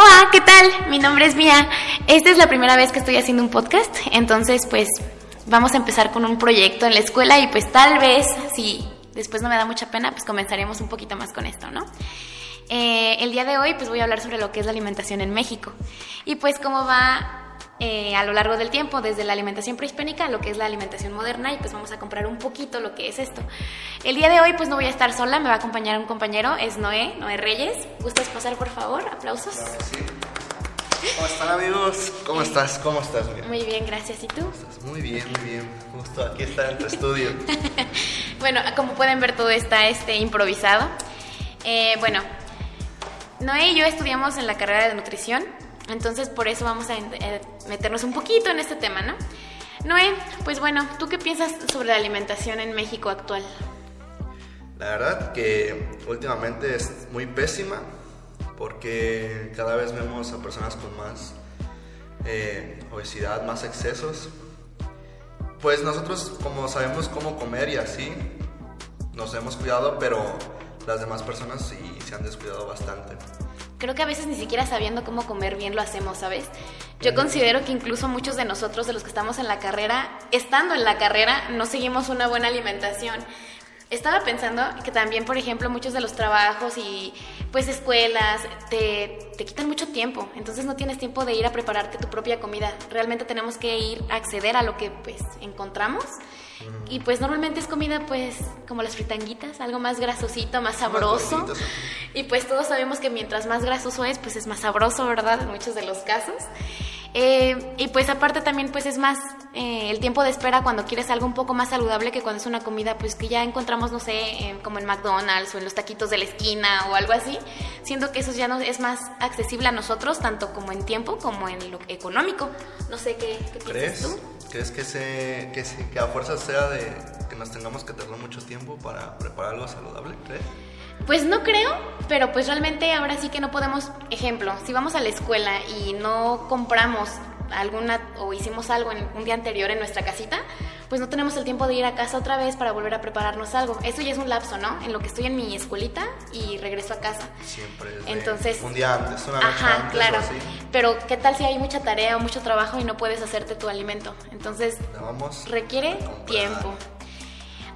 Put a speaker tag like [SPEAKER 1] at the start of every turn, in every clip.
[SPEAKER 1] Hola, ¿qué tal? Mi nombre es Mía. Esta es la primera vez que estoy haciendo un podcast, entonces pues vamos a empezar con un proyecto en la escuela y pues tal vez, si después no me da mucha pena, pues comenzaremos un poquito más con esto, ¿no? Eh, el día de hoy pues voy a hablar sobre lo que es la alimentación en México y pues cómo va eh, a lo largo del tiempo, desde la alimentación prehispánica a lo que es la alimentación moderna y pues vamos a comprar un poquito lo que es esto. El día de hoy pues no voy a estar sola, me va a acompañar un compañero, es Noé, Noé Reyes. ¿Gustas pasar por favor? Aplausos.
[SPEAKER 2] ¿Cómo están amigos? ¿Cómo estás? ¿Cómo estás?
[SPEAKER 1] Muy bien, gracias. ¿Y tú?
[SPEAKER 2] Muy bien, muy bien. Justo aquí está en tu estudio.
[SPEAKER 1] bueno, como pueden ver todo está este, improvisado. Eh, bueno, Noé y yo estudiamos en la carrera de nutrición entonces por eso vamos a eh, meternos un poquito en este tema, ¿no? Noé, pues bueno, ¿tú qué piensas sobre la alimentación en México actual?
[SPEAKER 2] La verdad que últimamente es muy pésima porque cada vez vemos a personas con más eh, obesidad, más excesos. Pues nosotros como sabemos cómo comer y así, nos hemos cuidado, pero las demás personas sí se han descuidado bastante
[SPEAKER 1] creo que a veces ni siquiera sabiendo cómo comer bien lo hacemos, ¿sabes? Yo considero que incluso muchos de nosotros, de los que estamos en la carrera, estando en la carrera, no seguimos una buena alimentación. Estaba pensando que también, por ejemplo, muchos de los trabajos y pues escuelas te, te, quitan mucho tiempo, entonces no tienes tiempo de ir a prepararte tu propia comida. Realmente tenemos que ir a acceder a lo que pues encontramos y pues normalmente es comida pues como las fritanguitas, algo más grasosito, más sabroso. Y pues todos sabemos que mientras más grasoso es, pues es más sabroso, ¿verdad? En muchos de los casos. Eh, y pues aparte también pues es más eh, el tiempo de espera cuando quieres algo un poco más saludable que cuando es una comida pues que ya encontramos, no sé, como en McDonald's o en los taquitos de la esquina o algo así. Siento que eso ya no es más accesible a nosotros, tanto como en tiempo como en lo económico. No sé qué, qué
[SPEAKER 2] piensas
[SPEAKER 1] tú.
[SPEAKER 2] ¿Crees que, se, que, que a fuerza sea de que nos tengamos que tardar mucho tiempo para preparar algo saludable? ¿Crees?
[SPEAKER 1] Pues no creo, pero pues realmente ahora sí que no podemos, ejemplo, si vamos a la escuela y no compramos alguna o hicimos algo en un día anterior en nuestra casita, pues no tenemos el tiempo de ir a casa otra vez para volver a prepararnos algo. Eso ya es un lapso, ¿no? En lo que estoy en mi escuelita y regreso a casa.
[SPEAKER 2] Siempre.
[SPEAKER 1] Entonces,
[SPEAKER 2] un día antes, una
[SPEAKER 1] noche
[SPEAKER 2] ajá,
[SPEAKER 1] claro. Pero qué tal si hay mucha tarea o mucho trabajo y no puedes hacerte tu alimento. Entonces, requiere tiempo.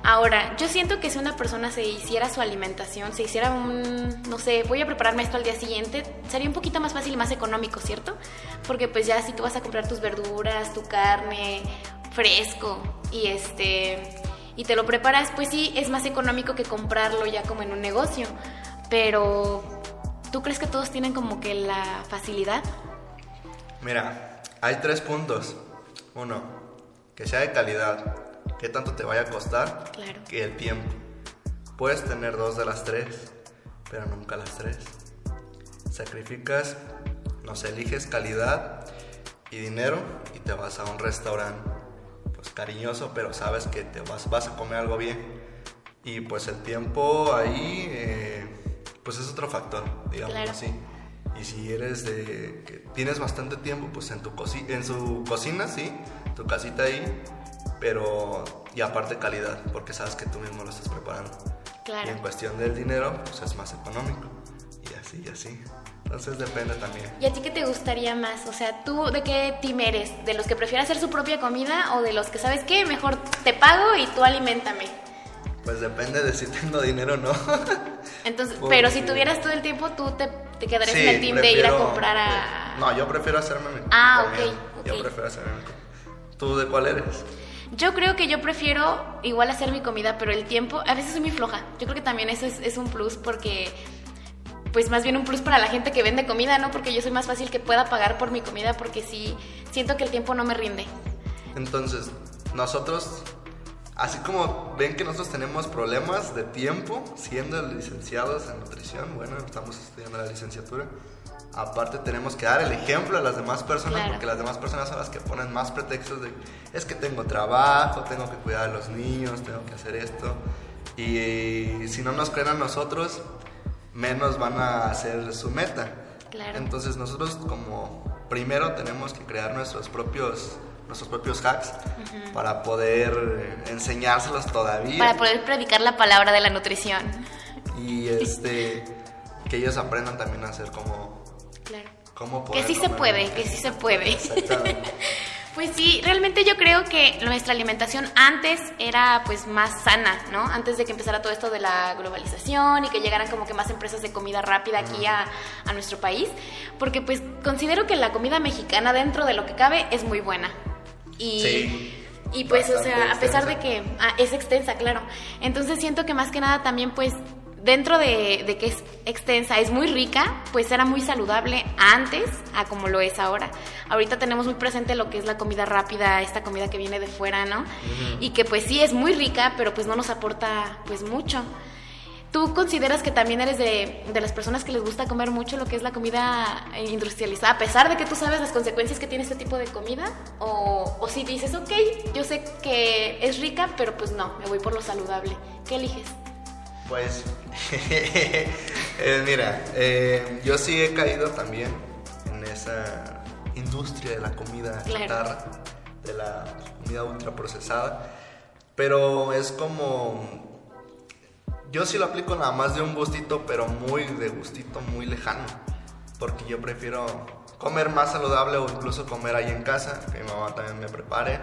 [SPEAKER 1] Ahora, yo siento que si una persona se hiciera su alimentación, se hiciera un, no sé, voy a prepararme esto al día siguiente, sería un poquito más fácil y más económico, ¿cierto? Porque pues ya si tú vas a comprar tus verduras, tu carne fresco y este y te lo preparas, pues sí, es más económico que comprarlo ya como en un negocio. Pero ¿tú crees que todos tienen como que la facilidad?
[SPEAKER 2] Mira, hay tres puntos. Uno, que sea de calidad qué tanto te vaya a costar que el tiempo. Puedes tener dos de las tres, pero nunca las tres. Sacrificas, no sé, eliges calidad y dinero y te vas a un restaurante pues cariñoso, pero sabes que te vas, vas a comer algo bien. Y pues el tiempo ahí, eh, pues es otro factor, digamos así. Y si eres de que tienes bastante tiempo, pues en tu en su cocina, sí, tu casita ahí, pero y aparte calidad, porque sabes que tú mismo lo estás preparando.
[SPEAKER 1] Claro.
[SPEAKER 2] Y en cuestión del dinero, pues es más económico. Y así, y así. Entonces depende también.
[SPEAKER 1] ¿Y a ti qué te gustaría más? O sea, ¿tú de qué team eres? ¿De los que prefieren hacer su propia comida o de los que sabes qué? Mejor te pago y tú alimentame.
[SPEAKER 2] Pues depende de si tengo dinero o no.
[SPEAKER 1] Entonces, pero si tuvieras todo el tiempo, tú te, te quedarías en el team de ir a comprar a...
[SPEAKER 2] No, yo prefiero hacerme mi
[SPEAKER 1] Ah, ok.
[SPEAKER 2] Yo prefiero hacerme mi ¿Tú de cuál eres?
[SPEAKER 1] Yo creo que yo prefiero igual hacer mi comida, pero el tiempo, a veces soy muy floja. Yo creo que también eso es, un plus porque, pues más bien un plus para la gente que vende comida, ¿no? Porque yo soy más fácil que pueda pagar por mi comida porque sí, siento que el tiempo no me rinde.
[SPEAKER 2] Entonces, nosotros, así como ven que nosotros tenemos problemas de tiempo siendo licenciados en nutrición, bueno, estamos estudiando la licenciatura aparte tenemos que dar el ejemplo a las demás personas porque las demás personas son las que ponen más pretextos de es que tengo trabajo, tengo que cuidar a los niños, tengo que hacer esto y si no nos creen a nosotros menos van a hacer su meta. Entonces nosotros como primero tenemos que crear nuestros propios nuestros propios hacks para poder enseñárselos todavía.
[SPEAKER 1] Para poder predicar la palabra de la nutrición.
[SPEAKER 2] Y este que ellos aprendan también a hacer como cómo
[SPEAKER 1] Que sí se puede, que sí se puede. Pues sí, realmente yo creo que nuestra alimentación antes era pues más sana, ¿no? Antes de que empezara todo esto de la globalización y que llegaran como que más empresas de comida rápida aquí a, a nuestro país, porque pues considero que la comida mexicana dentro de lo que cabe es muy buena. Y,
[SPEAKER 2] Sí,
[SPEAKER 1] y pues, o sea, a pesar de que ah, es extensa, claro. Entonces siento que más que nada también pues dentro de, de que es extensa, es muy rica, pues era muy saludable antes a como lo es ahora. Ahorita tenemos muy presente lo que es la comida rápida, esta comida que viene de fuera, ¿no? Y que pues sí es muy rica, pero pues no nos aporta pues mucho. ¿Tú consideras que también eres de, de las personas que les gusta comer mucho lo que es la comida eh, industrializada, a pesar de que tú sabes las consecuencias que tiene este tipo de comida? ¿O, o si dices, ok, yo sé que es rica, pero pues no, me voy por lo saludable? ¿Qué eliges?
[SPEAKER 2] Pues, eh, mira, eh, yo sí he caído también en esa industria de la comida
[SPEAKER 1] Claro.
[SPEAKER 2] chatarra, de la comida ultraprocesada, pero es como... Yo sí lo aplico nada más de un gustito, pero muy de gustito, muy lejano, porque yo prefiero comer más saludable o incluso comer ahí en casa, que mi mamá también me prepare,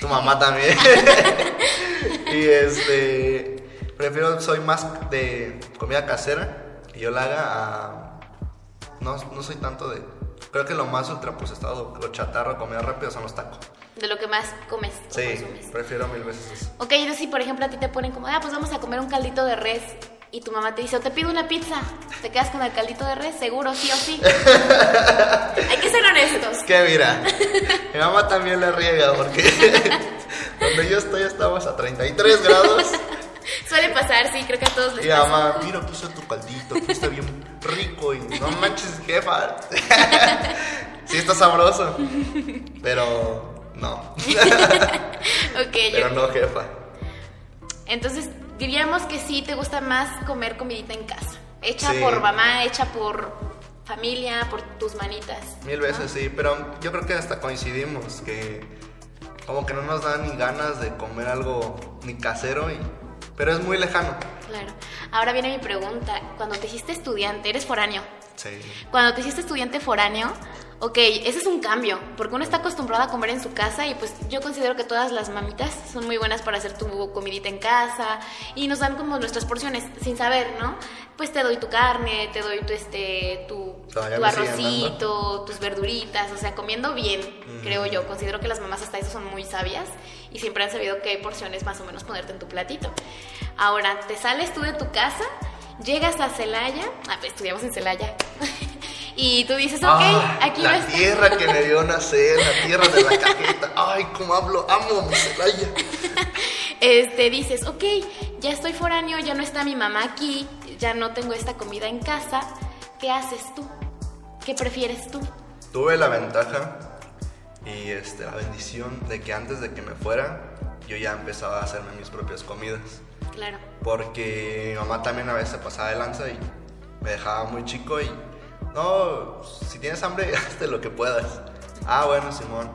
[SPEAKER 2] tu mamá también. y este, prefiero, soy más de comida casera, que yo la haga a... No, no soy tanto de... Creo que lo más ultraprocesado, lo chatarro, comida rápida son los tacos.
[SPEAKER 1] De lo que más comes o
[SPEAKER 2] Sí,
[SPEAKER 1] consumes.
[SPEAKER 2] prefiero mil veces eso.
[SPEAKER 1] Ok, entonces si por ejemplo a ti te ponen como, ah, pues vamos a comer un caldito de res y tu mamá te dice, o te pido una pizza, ¿te quedas con el caldito de res? Seguro, sí o sí. Hay que ser honestos.
[SPEAKER 2] Es que mira, mi mamá también le riega porque donde yo estoy estamos a 33 grados.
[SPEAKER 1] Suele pasar, sí, creo que a todos les
[SPEAKER 2] Y
[SPEAKER 1] pasa.
[SPEAKER 2] mamá, mira, está tu caldito, aquí está bien rico y no manches, jefa. Sí está sabroso, pero no.
[SPEAKER 1] Ok,
[SPEAKER 2] Pero
[SPEAKER 1] yo-
[SPEAKER 2] no, jefa.
[SPEAKER 1] entonces diríamos que sí te gusta más comer comidita en casa. Hecha
[SPEAKER 2] Sí.
[SPEAKER 1] por mamá, hecha por familia, por tus manitas.
[SPEAKER 2] Mil veces sí, pero yo creo que hasta coincidimos que como que no nos dan ni ganas de comer algo ni casero, y, pero es muy lejano.
[SPEAKER 1] Claro. Ahora viene mi pregunta. Cuando te hiciste estudiante, eres foráneo.
[SPEAKER 2] Sí.
[SPEAKER 1] Cuando te hiciste estudiante foráneo, ok, ese es un cambio, porque uno está acostumbrado a comer en su casa y pues yo considero que todas las mamitas son muy buenas para hacer tu comidita en casa y nos dan como nuestras porciones sin saber, ¿no? Pues te doy tu carne, te doy tu este tu, tu arrocito, tus verduritas, o sea, comiendo bien, creo yo. Considero que las mamás hasta eso son muy sabias y siempre han sabido qué porciones más o menos ponerte en tu platito. Ahora, te sales tú de tu casa, llegas a Celaya, ah, pues estudiamos en Celaya, y tú dices, ok,
[SPEAKER 2] Ah,
[SPEAKER 1] aquí a
[SPEAKER 2] la tierra que me dio nacer, la tierra de la cajeta. Ay, cómo hablo, amo mi Celaya.
[SPEAKER 1] Este, dices, ok, ya estoy foráneo, ya no está mi mamá aquí, ya no tengo esta comida en casa, ¿qué haces tú? ¿Qué prefieres tú?
[SPEAKER 2] Tuve la ventaja y este, la bendición de que antes de que me fuera, yo ya empezaba a hacerme mis propias comidas.
[SPEAKER 1] Claro.
[SPEAKER 2] Porque mi mamá también a veces pasaba de lanza y me dejaba muy chico y no, si tienes hambre, hazte lo que puedas. Ah, bueno, Simón.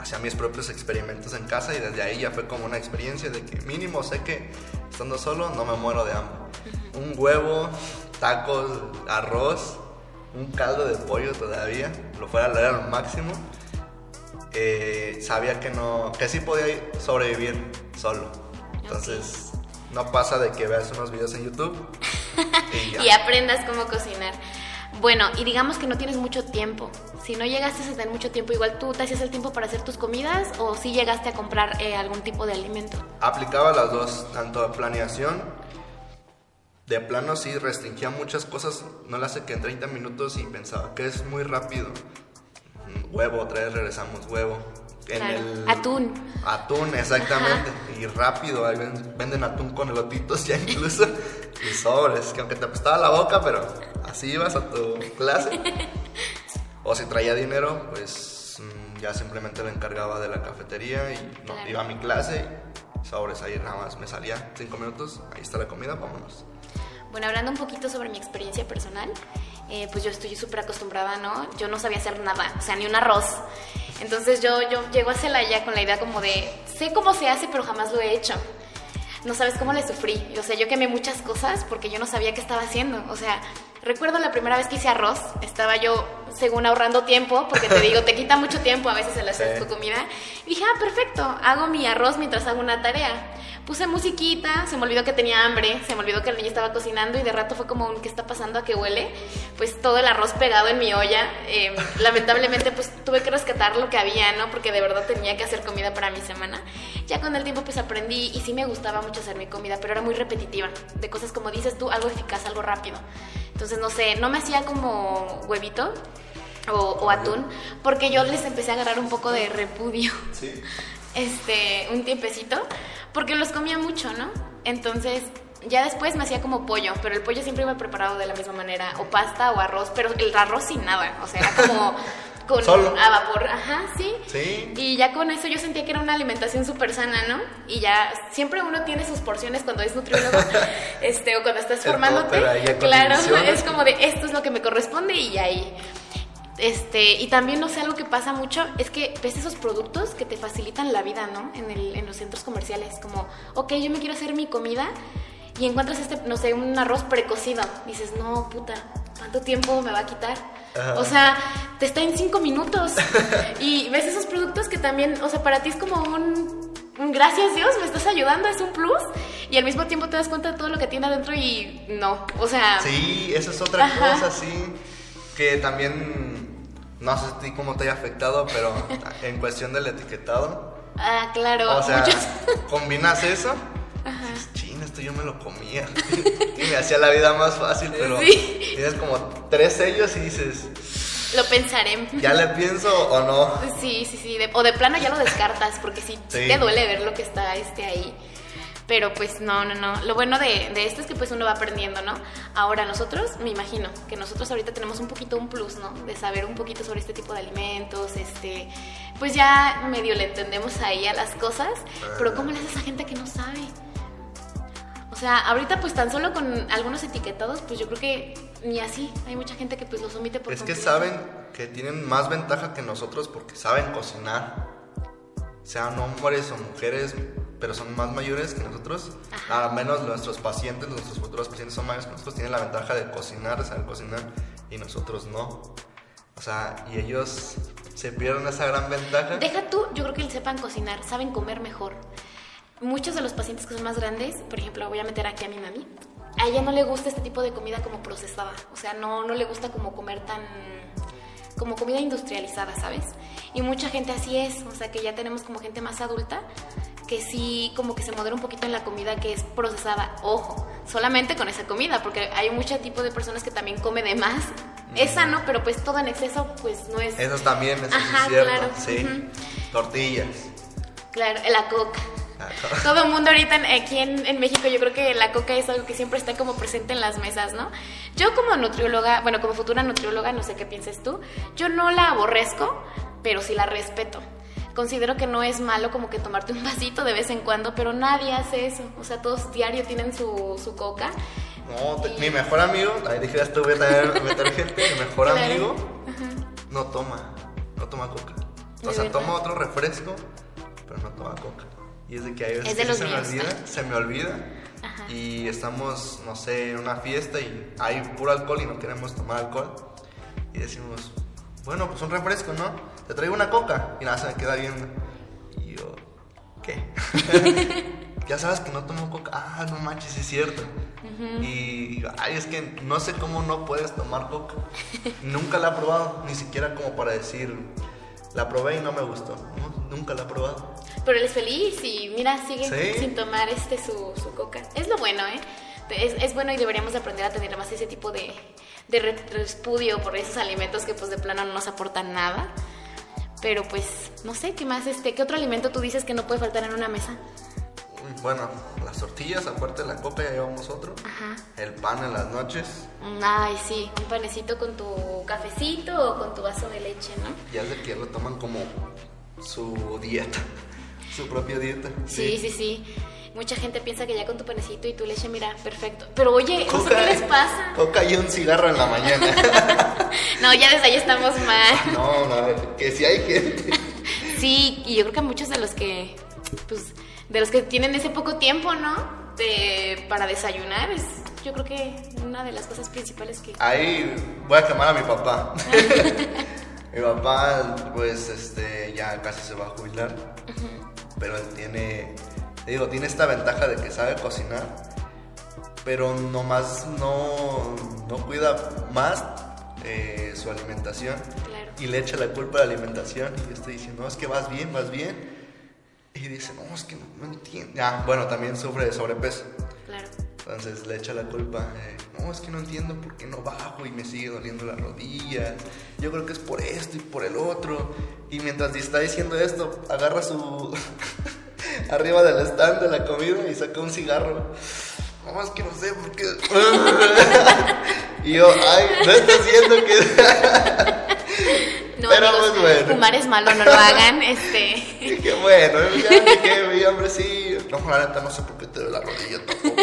[SPEAKER 2] Hacía mis propios experimentos en casa y desde ahí ya fue como una experiencia de que mínimo sé que estando solo no me muero de hambre. Un huevo, tacos, arroz, un caldo de pollo todavía, lo fuera a leer al máximo. Eh, sabía que no, que sí podía sobrevivir solo. Entonces, no pasa de que veas unos videos en YouTube y ya.
[SPEAKER 1] Y aprendas cómo cocinar. Bueno, y digamos que no tienes mucho tiempo. Si no llegaste a tener mucho tiempo, igual tú te hacías el tiempo para hacer tus comidas o si llegaste a comprar eh, algún tipo de alimento.
[SPEAKER 2] Aplicaba las dos, tanto planeación, de plano sí restringía muchas cosas, no las sé que en 30 minutos y pensaba que es muy rápido. Huevo, otra vez regresamos, huevo. En
[SPEAKER 1] Claro.
[SPEAKER 2] el
[SPEAKER 1] Atún.
[SPEAKER 2] Atún, exactamente. Y rápido, ahí ven- venden atún con elotitos ya incluso. y sobres, que aunque te apestaba la boca, pero así ibas a tu clase. O si traía dinero, pues mm, ya simplemente lo encargaba de la cafetería y no,
[SPEAKER 1] Claro.
[SPEAKER 2] iba a mi clase y sobres ahí nada más me salía cinco minutos, ahí está la comida, vámonos.
[SPEAKER 1] Bueno, hablando un poquito sobre mi experiencia personal, eh, pues yo estoy súper acostumbrada, ¿no? Yo no sabía hacer nada, o sea, ni un arroz. Entonces yo, yo llego a Celaya con la idea como de, sé cómo se hace, pero jamás lo he hecho. No sabes cómo le sufrí. O sea, yo quemé muchas cosas porque yo no sabía qué estaba haciendo. O sea, Recuerdo la primera vez que hice arroz, estaba yo, según ahorrando tiempo, porque te digo, te quita mucho tiempo a veces el hacer tu comida. Y dije, ah, perfecto, hago mi arroz mientras hago una tarea. Puse musiquita, se me olvidó que tenía hambre, se me olvidó que el niño estaba cocinando y de rato fue como un, ¿qué está pasando? ¿A qué huele? Pues todo el arroz pegado en mi olla. Em, lamentablemente, pues tuve que rescatar lo que había, ¿no? Porque de verdad tenía que hacer comida para mi semana. Ya con el tiempo, pues aprendí y sí me gustaba mucho hacer mi comida, pero era muy repetitiva. De cosas como dices tú, algo eficaz, algo rápido. Entonces, no sé, no me hacía como huevito, o, atún, porque yo les empecé a agarrar un poco de repudio. Sí. Este, un tiempecito, porque los comía mucho, ¿no? Entonces, ya después me hacía como pollo, pero el pollo siempre iba preparado de la misma manera, o pasta o arroz, pero el arroz sin nada, o sea, era como con a vapor, ajá, sí. Sí. Y ya con eso yo sentía que era una alimentación súper sana, ¿no? Y ya siempre uno tiene sus porciones cuando es nutriólogo, este, o cuando estás formándote. Claro, es como de esto es lo que me corresponde y ahí. Este, y también, no sé, algo que pasa mucho es que ves esos productos que te facilitan la vida, ¿no? En, el, en los centros comerciales, como, ok, yo me quiero hacer mi comida y encuentras este, no sé, un arroz precocido. Dices, no, puta, ¿cuánto tiempo me va a quitar? O sea, te está en cinco minutos. y ves esos productos que también, o sea, para ti es como un, gracias Dios, me estás ayudando, es un plus. Y al mismo tiempo te das cuenta de todo lo que tiene adentro y no, o sea...
[SPEAKER 2] Sí, esa es otra cosa, sí, que también no sé ti cómo te haya afectado, pero en cuestión del etiquetado.
[SPEAKER 1] Ah, claro.
[SPEAKER 2] O sea, combinas eso. Esto yo me lo comía. y me hacía la vida más fácil, pero tienes como tres sellos y dices.
[SPEAKER 1] Lo pensaré.
[SPEAKER 2] ¿Ya le pienso o no?
[SPEAKER 1] Sí, sí, sí. o de plano ya lo descartas, porque sí, sí, te duele ver lo que está este ahí. Pero pues no, no, no. Lo bueno de, de, esto es que pues uno va aprendiendo, ¿no? Ahora nosotros, me imagino, que nosotros ahorita tenemos un poquito un plus, ¿no? De saber un poquito sobre este tipo de alimentos, este... Pues ya medio le entendemos ahí a las cosas, pero ¿cómo le hace a esa gente que no sabe? O sea, ahorita pues tan solo con algunos etiquetados, pues yo creo que ni así. Hay mucha gente que pues los omite por
[SPEAKER 2] Es que saben que tienen más ventaja que nosotros porque saben cocinar. Sean hombres o mujeres, pero son más mayores que nosotros. Al menos nuestros pacientes, nuestros futuros pacientes son mayores que nosotros, tienen la ventaja de cocinar, de saber cocinar, y nosotros no. O sea, y ellos se pierden esa gran ventaja.
[SPEAKER 1] Deja tú, yo creo que sepan cocinar, saben comer mejor. Muchos de los pacientes que son más grandes, por ejemplo, voy a meter aquí a mi mami, a ella no le gusta este tipo de comida como procesada. O sea, no, no le gusta como comer tan como comida industrializada, ¿sabes? Y mucha gente así es, o sea que ya tenemos como gente más adulta que sí como que se modera un poquito en la comida que es procesada. Ojo, solamente con esa comida, porque hay mucho tipo de personas que también come de más. Es sano, pero pues todo en exceso pues no es...
[SPEAKER 2] Eso también, eso Ajá, es cierto. Claro. Sí. Tortillas.
[SPEAKER 1] Claro, la coca. Todo el mundo ahorita aquí en, México yo creo que la coca es algo que siempre está como presente en las mesas, ¿no? Yo como nutrióloga, bueno, como futura nutrióloga, no sé qué pienses tú, yo no la aborrezco, pero sí la respeto. Considero que no es malo como que tomarte un vasito de vez en cuando, pero nadie hace eso. O sea, todos diario tienen su, su coca.
[SPEAKER 2] No, mi mejor amigo, ahí dijeras tú, voy a meter gente, mi mejor amigo no toma, no toma coca. O sea, toma otro refresco, pero no toma coca. Y es de que hay veces que se, me olvida, se me olvida, y estamos, no sé, en una fiesta y hay puro alcohol y no queremos tomar alcohol. Y decimos, bueno, pues un refresco, ¿no? Te traigo una coca. Y nada, se me queda viendo. Y yo, ¿qué? ya sabes que no tomo coca. Ah, no manches, es cierto. Y ay, es que no sé cómo no puedes tomar coca. Nunca la he probado, ni siquiera como para decir, la probé y no me gustó. nunca la he probado.
[SPEAKER 1] Pero él es feliz y mira, sigue sin tomar este su, su, coca. Es lo bueno, ¿eh? Es, es, bueno y deberíamos aprender a tener más ese tipo de, de repudio por esos alimentos que pues de plano no nos aportan nada. Pero pues, no sé, ¿qué más? Este, ¿Qué otro alimento tú dices que no puede faltar en una mesa?
[SPEAKER 2] Bueno, las tortillas, aparte de la copa ya llevamos otro. Ajá. El pan en las noches.
[SPEAKER 1] Ay, sí, un panecito con tu cafecito o con tu vaso de leche, ¿no?
[SPEAKER 2] Ya sé que lo toman como su dieta, su propia dieta.
[SPEAKER 1] Sí, sí, sí. Mucha gente piensa que ya con tu panecito y tu leche, mira, perfecto. Pero oye, ¿qué les pasa?
[SPEAKER 2] Coca y un cigarro en la mañana.
[SPEAKER 1] no, ya desde ahí estamos mal.
[SPEAKER 2] no, no, que si hay gente.
[SPEAKER 1] sí, y yo creo que muchos de los que, pues, de los que tienen ese poco tiempo, ¿no? De, para desayunar, es, yo creo que una de las cosas principales que...
[SPEAKER 2] Ahí voy a quemar a mi papá. mi papá, pues, este, ya casi se va a jubilar. Pero él tiene, digo, tiene esta ventaja de que sabe cocinar. Pero nomás no, no cuida más eh, su alimentación. Y le echa la culpa a la alimentación. Y yo estoy diciendo, no, es que vas bien, vas bien. Y dice, no, es que no, entiendo. Ah, bueno, también sufre de sobrepeso. Claro. Entonces le echa la culpa, no, es que no entiendo por qué no bajo y me sigue doliendo la rodilla. Yo creo que es por esto y por el otro. Y mientras está diciendo esto, agarra su... arriba del stand de la comida y saca un cigarro. No, es que no sé por qué... y yo, ay, no estás haciendo que...
[SPEAKER 1] No, Pero pues bueno. Fumar es malo, no lo hagan. Este.
[SPEAKER 2] Qué bueno, ya que hombre, sí. No, la neta, no sé por qué te doy la rodilla tampoco.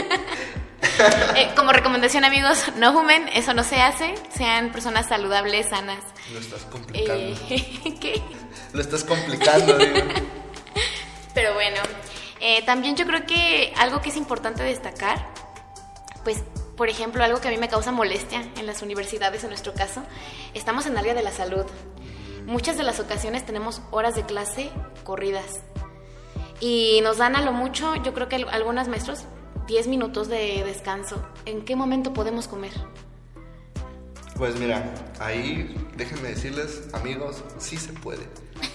[SPEAKER 1] Eh, como recomendación, amigos, no fumen, eso no se hace. Sean personas saludables, sanas.
[SPEAKER 2] Lo estás complicando. Eh, ¿Qué? Lo estás complicando, digo.
[SPEAKER 1] Pero bueno, eh, también yo creo que algo que es importante destacar, pues por ejemplo, algo que a mí me causa molestia en las universidades, en nuestro caso, estamos en área de la salud. Muchas de las ocasiones tenemos horas de clase corridas y nos dan a lo mucho, yo creo que algunos maestros, 10 minutos de descanso. ¿En qué momento podemos comer?
[SPEAKER 2] Pues mira, ahí déjenme decirles, amigos, sí se puede.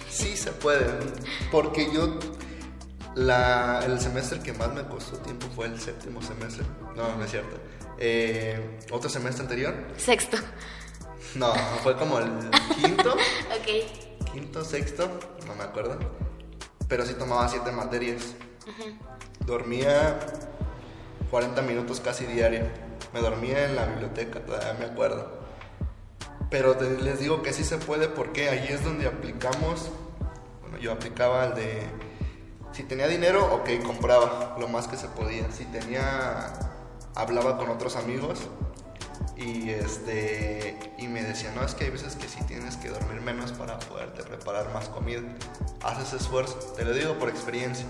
[SPEAKER 2] Sí se puede. Porque yo la, el semestre que más me costó tiempo fue el séptimo semestre. No, no es cierto. Eh, ¿Otro semestre anterior?
[SPEAKER 1] Sexto.
[SPEAKER 2] No, fue como el quinto. ok. Quinto, sexto, no me acuerdo. Pero sí tomaba siete materias. Dormía 40 minutos casi diario. Me dormía en la biblioteca, todavía me acuerdo. Pero les digo que sí se puede porque ahí es donde aplicamos. Bueno, yo aplicaba el de. Si tenía dinero, ok, compraba lo más que se podía. Si tenía hablaba con otros amigos y este y me decían, no, es que hay veces que sí tienes que dormir menos para poderte preparar más comida. Haces esfuerzo, te lo digo por experiencia.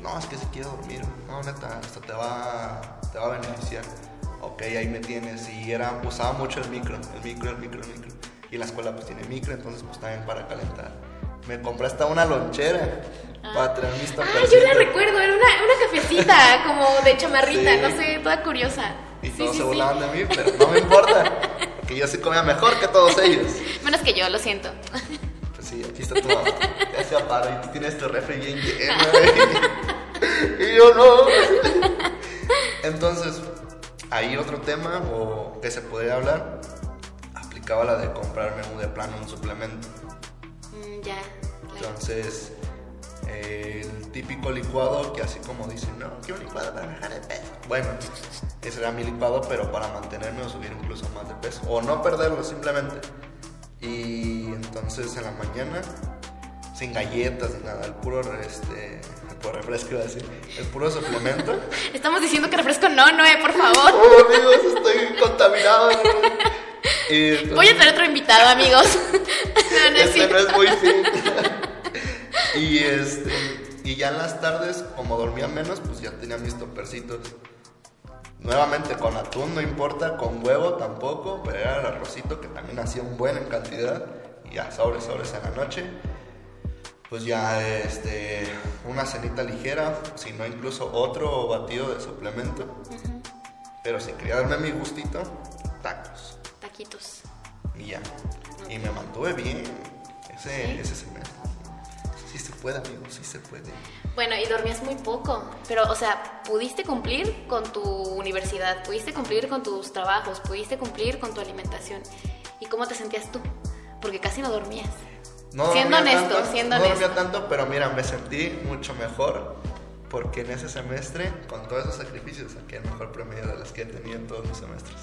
[SPEAKER 2] No, es que si quiero dormir, no, neta, esto te va, te va a beneficiar. Ok, ahí me tienes. Y era, usaba mucho el micro, el micro, el micro, el micro. Y la escuela pues tiene micro, entonces pues también para calentar. Me compré hasta una lonchera para traer mis
[SPEAKER 1] Ah, yo la recuerdo, era una, una cafecita como de chamarrita, no sé, toda curiosa.
[SPEAKER 2] Y todos se burlaban de mí, pero no me importa, porque yo sí comía mejor que todos ellos.
[SPEAKER 1] Menos que yo, lo siento.
[SPEAKER 2] Pues sí, aquí está tu mamá, ya se aparo y tú tienes tu refri bien lleno. y yo no. Entonces, ahí otro tema, o que se podría hablar, aplicaba la de comprarme un de plano un suplemento.
[SPEAKER 1] Mm, ya.
[SPEAKER 2] Entonces, el típico licuado que así como dicen, no, quiero un licuado para bajar de peso. Bueno, ese era mi licuado, pero para mantenerme o subir incluso más de peso. O no perderlo simplemente. Y entonces en la mañana, sin galletas ni nada, el puro, este, el puro refresco iba a decir, el puro suplemento.
[SPEAKER 1] Estamos diciendo que refresco no, no, eh, por favor.
[SPEAKER 2] Oh, amigos, estoy contaminado.
[SPEAKER 1] Voy a traer otro invitado, amigos.
[SPEAKER 2] no, no, este no es muy fin. Y este y ya en las tardes, como dormía menos, pues ya tenía mis topercitos. Nuevamente con atún, no importa, con huevo tampoco, pero era el arrocito que también hacía un buen en cantidad. Y ya sobres, sobres en la noche. Pues ya este, una cenita ligera, si no incluso otro batido de suplemento. Pero si quería darme mi gustito, tacos.
[SPEAKER 1] Taquitos.
[SPEAKER 2] Y ya. Y me mantuve bien ese, ese semestre. Puede, amigo, sí se puede.
[SPEAKER 1] Bueno, y dormías muy poco, pero, o sea, pudiste cumplir con tu universidad, pudiste cumplir con tus trabajos, pudiste cumplir con tu alimentación. ¿Y cómo te sentías tú? Porque casi no dormías.
[SPEAKER 2] No siendo honesto, siendo no dormía tanto, pero mira, me sentí mucho mejor porque en ese semestre, con todos esos sacrificios, saqué el mejor promedio de las que he tenido en todos mis semestres.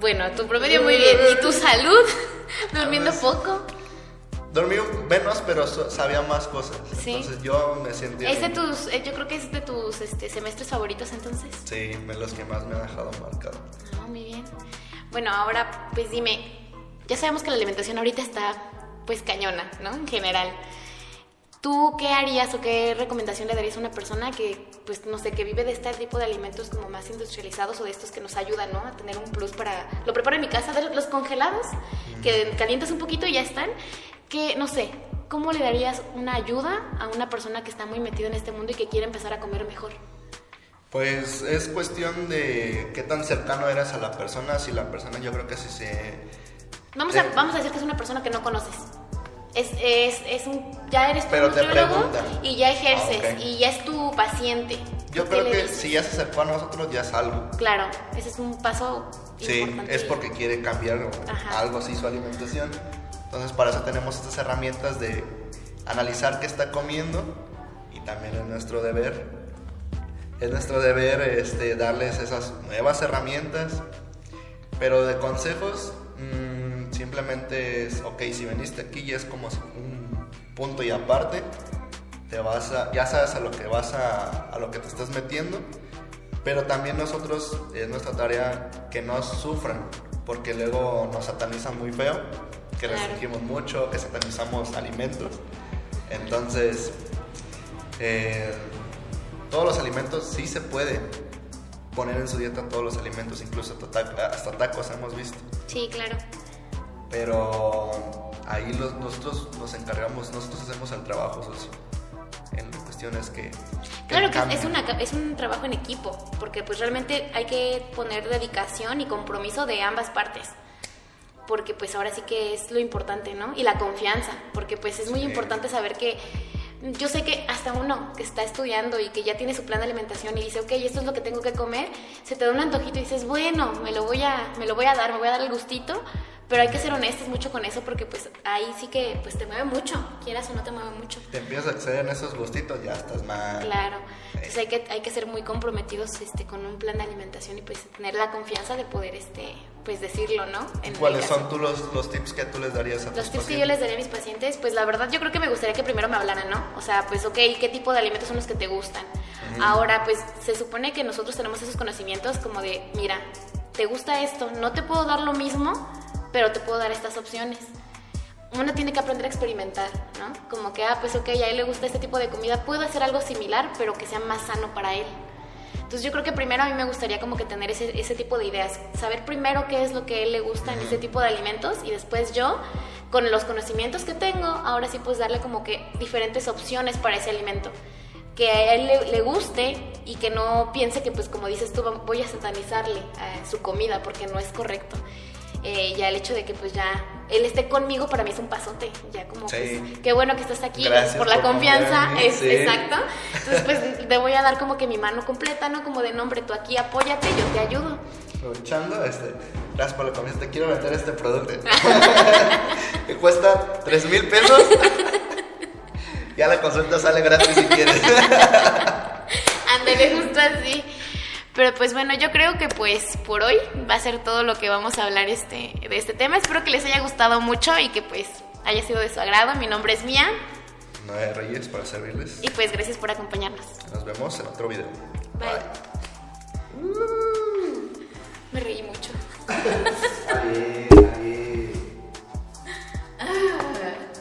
[SPEAKER 1] Bueno, tu promedio muy bien. ¿Y tu salud? ¿Durmiendo poco?
[SPEAKER 2] Dormí menos, pero sabía más cosas. Entonces yo me sentía.
[SPEAKER 1] ¿Es de tus, eh, yo creo que es de tus este, semestres favoritos entonces?
[SPEAKER 2] Sí, los que más me han dejado marcado.
[SPEAKER 1] Ah, muy bien. Bueno, ahora pues dime, ya sabemos que la alimentación ahorita está pues cañona, ¿no? En general. ¿Tú qué harías o qué recomendación le darías a una persona que, pues, no sé, que vive de este tipo de alimentos como más industrializados o de estos que nos ayudan, ¿no? A tener un plus para... Lo preparo en mi casa, de los congelados, que calientas un poquito y ya están. Que, no sé, ¿cómo le darías una ayuda a una persona que está muy metida en este mundo y que quiere empezar a comer mejor?
[SPEAKER 2] Pues es cuestión de qué tan cercano eres a la persona, si la persona yo creo que si se...
[SPEAKER 1] Vamos a, vamos a decir que es una persona que no conoces es, es, es un, ya eres tu
[SPEAKER 2] Pero
[SPEAKER 1] y ya ejerces ah, y ya es tu paciente.
[SPEAKER 2] Yo creo que si ya se acercó a nosotros ya es algo.
[SPEAKER 1] Claro, ese es un paso
[SPEAKER 2] Sí, es porque quiere cambiar algo así su alimentación. Entonces para eso tenemos estas herramientas de analizar qué está comiendo y también es nuestro deber es nuestro deber este, darles esas nuevas herramientas, pero de consejos simplemente es, ok, si veniste aquí ya es como un punto y aparte, te vas a, ya sabes a lo que vas a, a lo que te estás metiendo, pero también nosotros es nuestra tarea que no sufran, porque luego nos satanizan muy feo, que restringimos mucho, que satanizamos alimentos, entonces eh, todos los alimentos sí se puede poner en su dieta todos los alimentos, incluso hasta tacos hemos visto.
[SPEAKER 1] Sí, claro
[SPEAKER 2] pero ahí nosotros nos encargamos, nosotros hacemos el trabajo socio. En cuestiones que...
[SPEAKER 1] claro que es, una, es un trabajo en equipo, porque pues realmente hay que poner dedicación y compromiso de ambas partes porque pues ahora sí que es lo importante, ¿no? Y la confianza, porque pues es muy importante saber que yo sé que hasta uno que está estudiando y que ya tiene su plan de alimentación y dice, ok, esto es lo que tengo que comer, se te da un antojito y dices, bueno, me lo voy a, me lo voy a dar, me voy a dar el gustito, pero hay que ser honestos mucho con eso porque pues ahí sí que pues te mueve mucho, quieras o no te mueve mucho.
[SPEAKER 2] Te empiezas a acceder en esos gustitos, ya estás mal.
[SPEAKER 1] Claro, entonces hay que, hay que ser muy comprometidos este, con un plan de alimentación y pues tener la confianza de poder este, pues decirlo, ¿no?
[SPEAKER 2] ¿Cuáles son tú los, los, tips que tú les darías a
[SPEAKER 1] tus Los tips que yo les daría a mis pacientes, pues la verdad yo creo que me gustaría que primero me hablaran, ¿no? O sea, pues ok, ¿qué tipo de alimentos son los que te gustan? Ahora, pues se supone que nosotros tenemos esos conocimientos como de, mira, ¿te gusta esto? No te puedo dar lo mismo pero te puedo dar estas opciones. Uno tiene que aprender a experimentar, ¿no? Como que, ah, pues ok, a él le gusta este tipo de comida, puedo hacer algo similar, pero que sea más sano para él. Entonces yo creo que primero a mí me gustaría como que tener ese, ese tipo de ideas, saber primero qué es lo que a él le gusta en ese tipo de alimentos y después yo, con los conocimientos que tengo, ahora sí pues darle como que diferentes opciones para ese alimento que a él le, guste y que no piense que pues como dices tú voy a satanizarle a su comida porque no es correcto eh, ya el hecho de que pues ya él esté conmigo para mí es un pasote, ya como pues, qué bueno que estás aquí por la confianza, es exacto. Entonces pues te voy a dar como que mi mano completa, ¿no? Como de nombre, tú aquí apóyate, yo te ayudo.
[SPEAKER 2] Aprovechando, este, gracias por la confianza, te quiero vender este producto. que cuesta 3 mil pesos. ya la consulta sale gratis si quieres.
[SPEAKER 1] Ándale, justo así. Pero pues bueno, yo creo que pues por hoy va a ser todo lo que vamos a hablar este, de este tema. Espero que les haya gustado mucho y que pues haya sido de su agrado. Mi nombre es Mía.
[SPEAKER 2] Noé de Reyes para servirles.
[SPEAKER 1] Y pues gracias por acompañarnos.
[SPEAKER 2] Nos vemos en otro video. Bye. Mm. Me reí mucho.